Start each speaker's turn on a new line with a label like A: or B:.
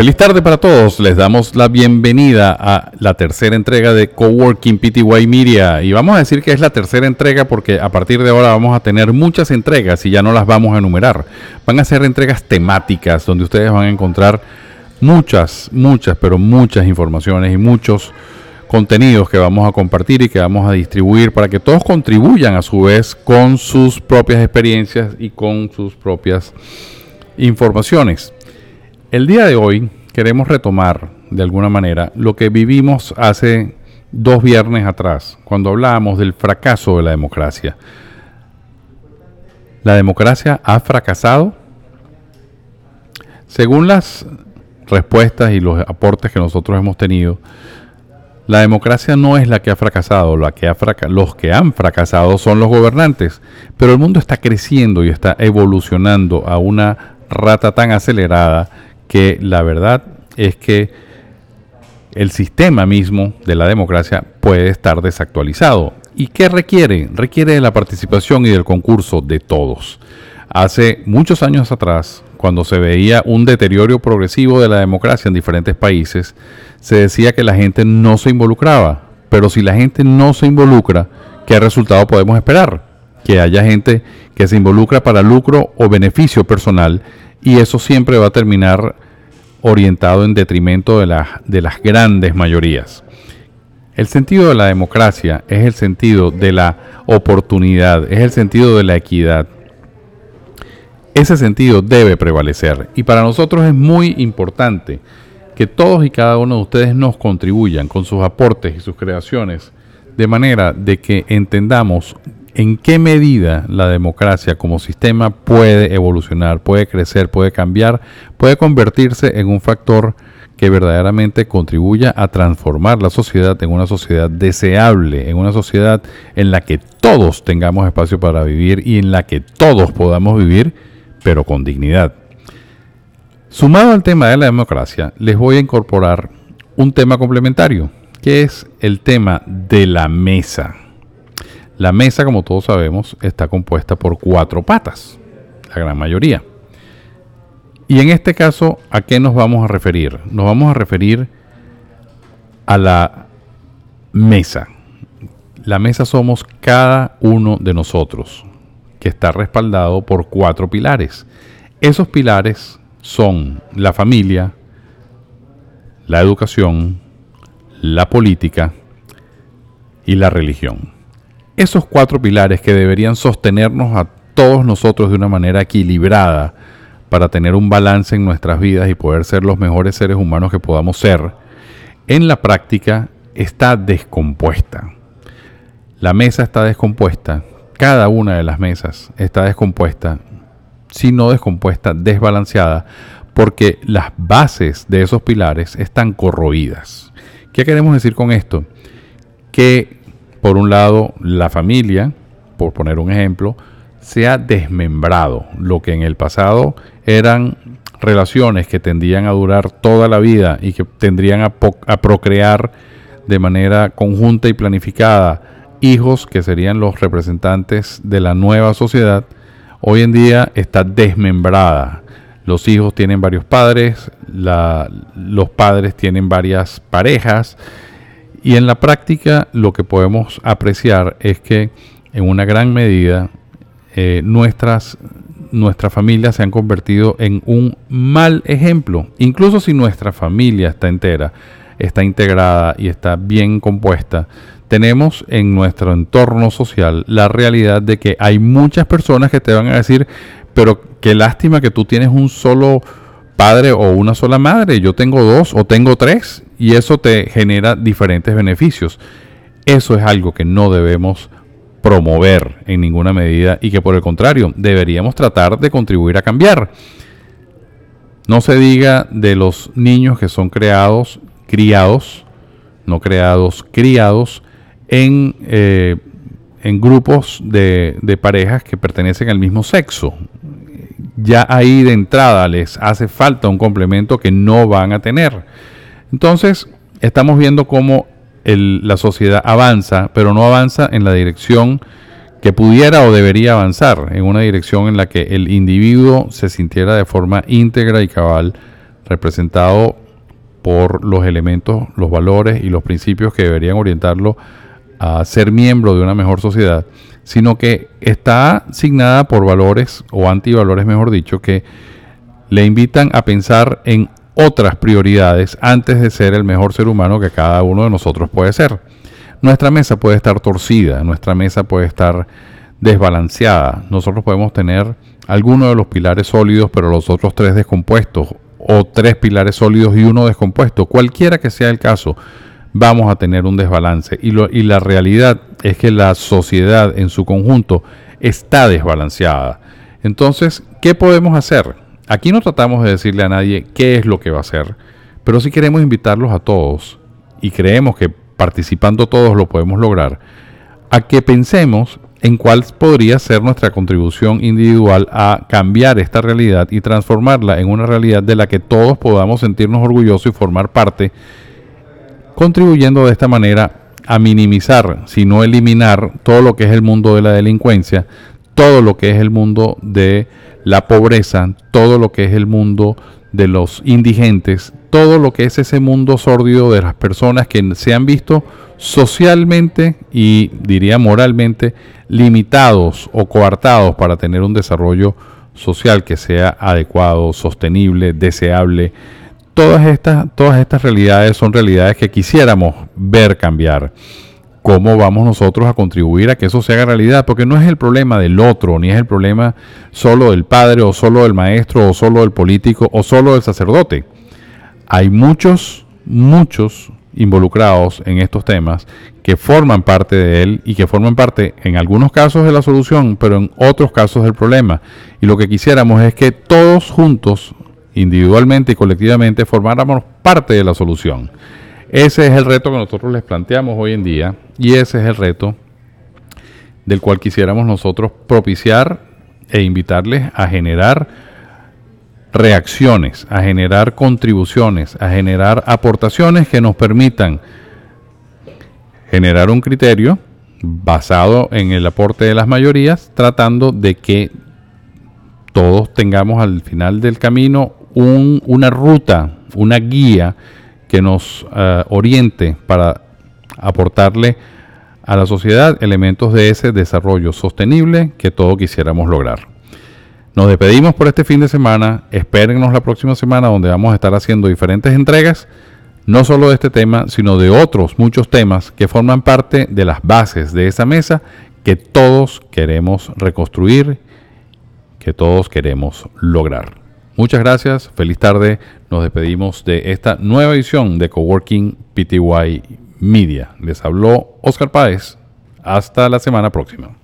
A: Feliz tarde para todos. Les damos la bienvenida a la tercera entrega de Coworking PTY Media. Y vamos a decir que es la tercera entrega porque a partir de ahora vamos a tener muchas entregas y ya no las vamos a enumerar. Van a ser entregas temáticas donde ustedes van a encontrar muchas, muchas, pero muchas informaciones y muchos contenidos que vamos a compartir y que vamos a distribuir para que todos contribuyan a su vez con sus propias experiencias y con sus propias informaciones. El día de hoy queremos retomar de alguna manera lo que vivimos hace dos viernes atrás, cuando hablábamos del fracaso de la democracia. ¿La democracia ha fracasado? Según las respuestas y los aportes que nosotros hemos tenido, la democracia no es la que ha fracasado, que ha los que han fracasado son los gobernantes, pero el mundo está creciendo y está evolucionando a una rata tan acelerada que la verdad es que el sistema mismo de la democracia puede estar desactualizado. ¿Y qué requiere? Requiere de la participación y del concurso de todos. Hace muchos años atrás, cuando se veía un deterioro progresivo de la democracia en diferentes países, se decía que la gente no se involucraba. Pero si la gente no se involucra, ¿qué resultado podemos esperar? Que haya gente que se involucra para lucro o beneficio personal y eso siempre va a terminar orientado en detrimento de, de las grandes mayorías. El sentido de la democracia es el sentido de la oportunidad, es el sentido de la equidad. Ese sentido debe prevalecer y para nosotros es muy importante que todos y cada uno de ustedes nos contribuyan con sus aportes y sus creaciones de manera de que entendamos en qué medida la democracia como sistema puede evolucionar, puede crecer, puede cambiar, puede convertirse en un factor que verdaderamente contribuya a transformar la sociedad en una sociedad deseable, en una sociedad en la que todos tengamos espacio para vivir y en la que todos podamos vivir, pero con dignidad. Sumado al tema de la democracia, les voy a incorporar un tema complementario, que es el tema de la mesa. La mesa, como todos sabemos, está compuesta por cuatro patas, la gran mayoría. Y en este caso, ¿a qué nos vamos a referir? Nos vamos a referir a la mesa. La mesa somos cada uno de nosotros, que está respaldado por cuatro pilares. Esos pilares son la familia, la educación, la política y la religión esos cuatro pilares que deberían sostenernos a todos nosotros de una manera equilibrada para tener un balance en nuestras vidas y poder ser los mejores seres humanos que podamos ser, en la práctica está descompuesta. La mesa está descompuesta, cada una de las mesas está descompuesta, si no descompuesta, desbalanceada, porque las bases de esos pilares están corroídas. ¿Qué queremos decir con esto? Que por un lado, la familia, por poner un ejemplo, se ha desmembrado. Lo que en el pasado eran relaciones que tendían a durar toda la vida y que tendrían a, procrear de manera conjunta y planificada hijos que serían los representantes de la nueva sociedad, hoy en día está desmembrada. Los hijos tienen varios padres, los padres tienen varias parejas, y en la práctica lo que podemos apreciar es que en una gran medida eh, nuestras, nuestras familias se han convertido en un mal ejemplo. Incluso si nuestra familia está entera, está integrada y está bien compuesta, tenemos en nuestro entorno social la realidad de que hay muchas personas que te van a decir, pero qué lástima que tú tienes un solo padre o una sola madre, yo tengo dos o tengo tres y eso te genera diferentes beneficios. Eso es algo que no debemos promover en ninguna medida y que por el contrario deberíamos tratar de contribuir a cambiar. No se diga de los niños que son creados, criados, no creados, criados en, eh, en grupos de, de parejas que pertenecen al mismo sexo ya ahí de entrada les hace falta un complemento que no van a tener. Entonces, estamos viendo cómo la sociedad avanza, pero no avanza en la dirección que pudiera o debería avanzar, en una dirección en la que el individuo se sintiera de forma íntegra y cabal representado por los elementos, los valores y los principios que deberían orientarlo a ser miembro de una mejor sociedad, sino que está signada por valores o antivalores, mejor dicho, que le invitan a pensar en otras prioridades antes de ser el mejor ser humano que cada uno de nosotros puede ser. Nuestra mesa puede estar torcida, nuestra mesa puede estar desbalanceada. Nosotros podemos tener algunos de los pilares sólidos, pero los otros tres descompuestos, o tres pilares sólidos y uno descompuesto. Cualquiera que sea el caso, vamos a tener un desbalance. Y, y la realidad es que la sociedad en su conjunto está desbalanceada. Entonces, ¿qué podemos hacer? Aquí no tratamos de decirle a nadie qué es lo que va a hacer, pero sí queremos invitarlos a todos, y creemos que participando todos lo podemos lograr, a que pensemos en cuál podría ser nuestra contribución individual a cambiar esta realidad y transformarla en una realidad de la que todos podamos sentirnos orgullosos y formar parte, contribuyendo de esta manera a minimizar, si no eliminar, todo lo que es el mundo de la delincuencia, todo lo que es el mundo de la pobreza, todo lo que es el mundo de los indigentes, todo lo que es ese mundo sórdido de las personas que se han visto socialmente y diría moralmente limitados o coartados para tener un desarrollo social que sea adecuado, sostenible, deseable. Todas estas, todas estas realidades son realidades que quisiéramos ver cambiar cómo vamos nosotros a contribuir a que eso se haga realidad, porque no es el problema del otro, ni es el problema solo del padre, o solo del maestro, o solo del político, o solo del sacerdote. Hay muchos, muchos involucrados en estos temas que forman parte de él y que forman parte en algunos casos de la solución, pero en otros casos del problema. Y lo que quisiéramos es que todos juntos, individualmente y colectivamente, formáramos parte de la solución. Ese es el reto que nosotros les planteamos hoy en día y ese es el reto del cual quisiéramos nosotros propiciar e invitarles a generar reacciones, a generar contribuciones, a generar aportaciones que nos permitan generar un criterio basado en el aporte de las mayorías, tratando de que todos tengamos al final del camino una ruta, una guía que nos eh, oriente para aportarle a la sociedad elementos de ese desarrollo sostenible que todos quisiéramos lograr. Nos despedimos por este fin de semana. Espérennos la próxima semana donde vamos a estar haciendo diferentes entregas, no solo de este tema, sino de otros muchos temas que forman parte de las bases de esa mesa que todos queremos reconstruir, que todos queremos lograr. Muchas gracias, feliz tarde. Nos despedimos de esta nueva edición de Coworking PTY Media. Les habló Oscar Páez. Hasta la semana próxima.